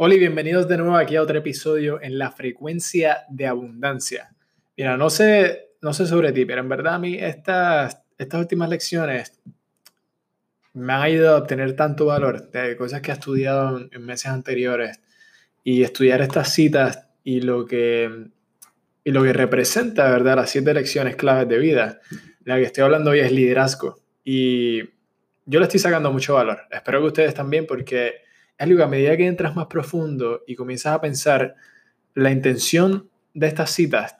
Hola y bienvenidos de nuevo aquí a otro episodio en la frecuencia de abundancia. Mira, no sé, no sé sobre ti, pero en verdad a mí estas, estas últimas lecciones me han ayudado a obtener tanto valor de cosas que he estudiado en meses anteriores y estudiar estas citas y lo que, y lo que representa, ¿verdad? Las siete lecciones claves de vida. La que estoy hablando hoy es liderazgo y yo le estoy sacando mucho valor. Espero que ustedes también porque algo a medida que entras más profundo y comienzas a pensar la intención de estas citas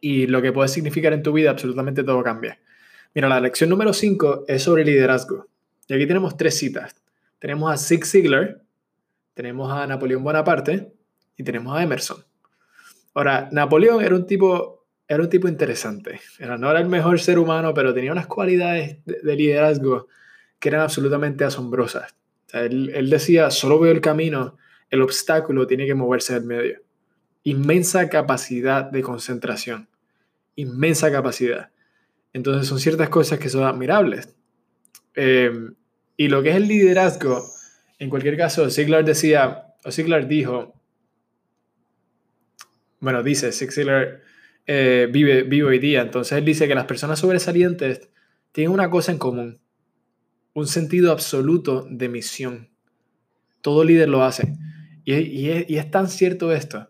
y lo que puede significar en tu vida, absolutamente todo cambia. Mira, la lección número 5 es sobre liderazgo. Y aquí tenemos tres citas. Tenemos a Zig Ziglar, tenemos a Napoleón Bonaparte y tenemos a Emerson. Ahora, Napoleón era un tipo, era un tipo interesante. Era, no era el mejor ser humano, pero tenía unas cualidades de liderazgo que eran absolutamente asombrosas él, decía, solo veo el camino, el obstáculo tiene que moverse del medio. Inmensa capacidad de concentración, inmensa capacidad. Entonces son ciertas cosas que son admirables. Em, y lo que es el liderazgo, en cualquier caso, Siglar decía, o Siglar dijo, bueno, dice, Siglar eh, vive, vive hoy día, entonces él dice que las personas sobresalientes tienen una cosa en común, un sentido absoluto de misión. Todo líder lo hace. Y, es, tan cierto esto.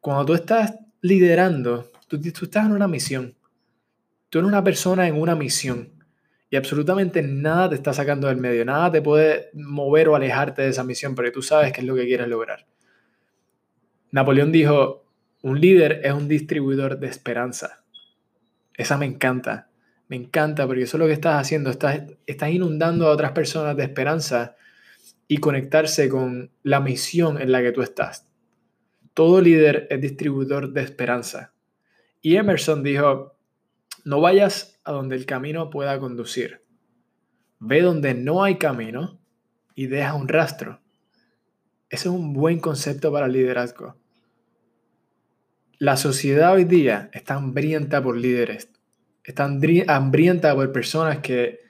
Cuando tú estás liderando, tú, tú estás en una misión. Tú eres una persona en una misión. Y absolutamente nada te está sacando del medio. Nada te puede mover o alejarte de esa misión porque tú sabes qué es lo que quieres lograr. Napoleón dijo, un líder es un distribuidor de esperanza. Esa me encanta. Me encanta porque eso es lo que estás haciendo. Estás, inundando a otras personas de esperanza y conectarse con la misión en la que tú estás. Todo líder es distribuidor de esperanza. Y Emerson dijo, no vayas a donde el camino pueda conducir. Ve donde no hay camino y deja un rastro. Ese es un buen concepto para liderazgo. La sociedad hoy día está hambrienta por líderes está hambrienta por personas que,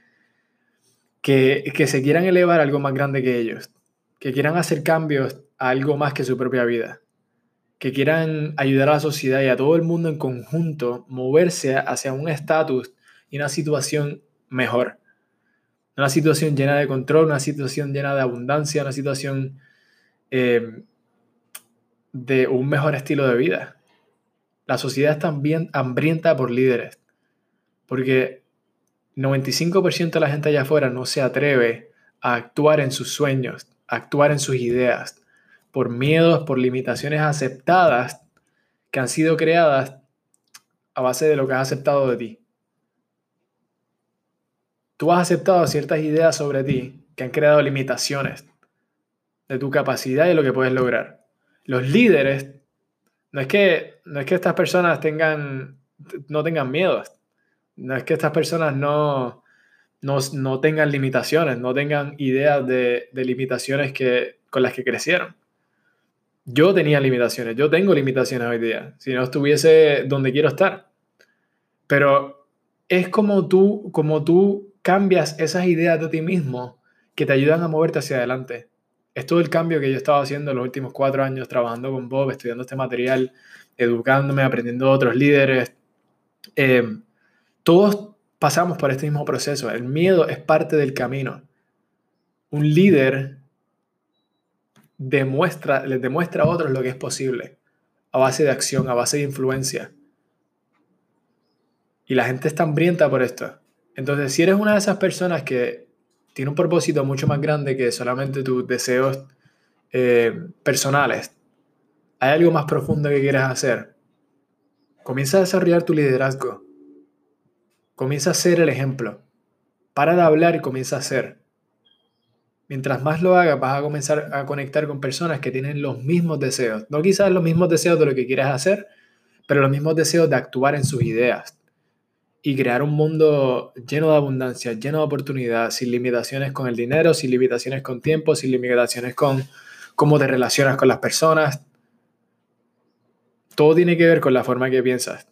que, se quieran elevar a algo más grande que ellos, que quieran hacer cambios a algo más que su propia vida, que quieran ayudar a la sociedad y a todo el mundo en conjunto moverse hacia un estatus y una situación mejor. Una situación llena de control, una situación llena de abundancia, una situación eh, de un mejor estilo de vida. La sociedad está hambrienta por líderes. Porque 95% de la gente allá afuera no se atreve a actuar en sus sueños, a actuar en sus ideas, por miedos, por limitaciones aceptadas que han sido creadas a base de lo que has aceptado de ti. Tú has aceptado ciertas ideas sobre ti que han creado limitaciones de tu capacidad y de lo que puedes lograr. Los líderes, no es que, no es que estas personas tengan, no tengan miedos, no es que estas personas no, no, tengan limitaciones, no tengan ideas de, limitaciones que, con las que crecieron. Yo tenía limitaciones, yo tengo limitaciones hoy día, si no estuviese donde quiero estar. Pero es como tú, como tú cambias esas ideas de ti mismo que te ayudan a moverte hacia adelante. Es todo el cambio que yo he estado haciendo en los últimos cuatro años, trabajando con Bob, estudiando este material, educándome, aprendiendo de otros líderes. Eh, todos pasamos por este mismo proceso. El miedo es parte del camino. Un líder demuestra, les demuestra a otros lo que es posible a base de acción, a base de influencia. Y la gente está hambrienta por esto. Entonces, si eres una de esas personas que tiene un propósito mucho más grande que solamente tus deseos eh, personales, hay algo más profundo que quieres hacer, comienza a desarrollar tu liderazgo Comienza a ser el ejemplo. Para de hablar y comienza a ser. Mientras más lo hagas, vas a comenzar a conectar con personas que tienen los mismos deseos. No quizás los mismos deseos de lo que quieres hacer, pero los mismos deseos de actuar en sus ideas y crear un mundo lleno de abundancia, lleno de oportunidad, sin limitaciones con el dinero, sin limitaciones con tiempo, sin limitaciones con cómo te relacionas con las personas. Todo tiene que ver con la forma que piensas.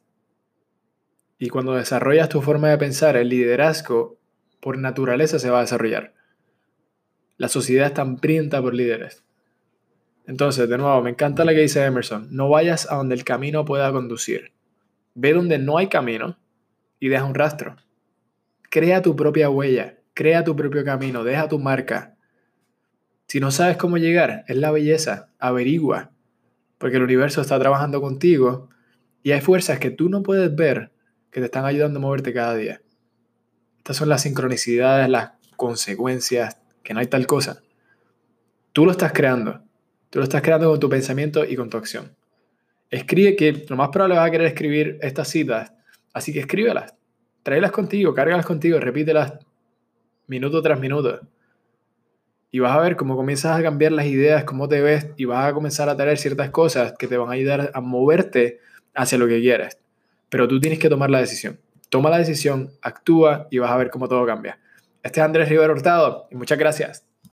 Y cuando desarrollas tu forma de pensar, el liderazgo por naturaleza se va a desarrollar. La sociedad está hambrienta por líderes. Entonces, de nuevo, me encanta lo que dice Emerson. No vayas a donde el camino pueda conducir. Ve donde no hay camino y deja un rastro. Crea tu propia huella, crea tu propio camino, deja tu marca. Si no sabes cómo llegar, es la belleza, averigua, porque el universo está trabajando contigo y hay fuerzas que tú no puedes ver que te están ayudando a moverte cada día. Estas son las sincronicidades, las consecuencias, que no hay tal cosa. Tú lo estás creando. Tú lo estás creando con tu pensamiento y con tu acción. Escribe que lo más probable vas a querer escribir estas citas, así que escríbelas. Tráelas contigo, cárgalas contigo, repítelas minuto tras minuto. Y vas a ver cómo comienzas a cambiar las ideas, cómo te ves, y vas a comenzar a traer ciertas cosas que te van a ayudar a moverte hacia lo que quieres. Pero tú tienes que tomar la decisión. Toma la decisión, actúa y vas a ver cómo todo cambia. Este es Andrés Rivero Hurtado y muchas gracias.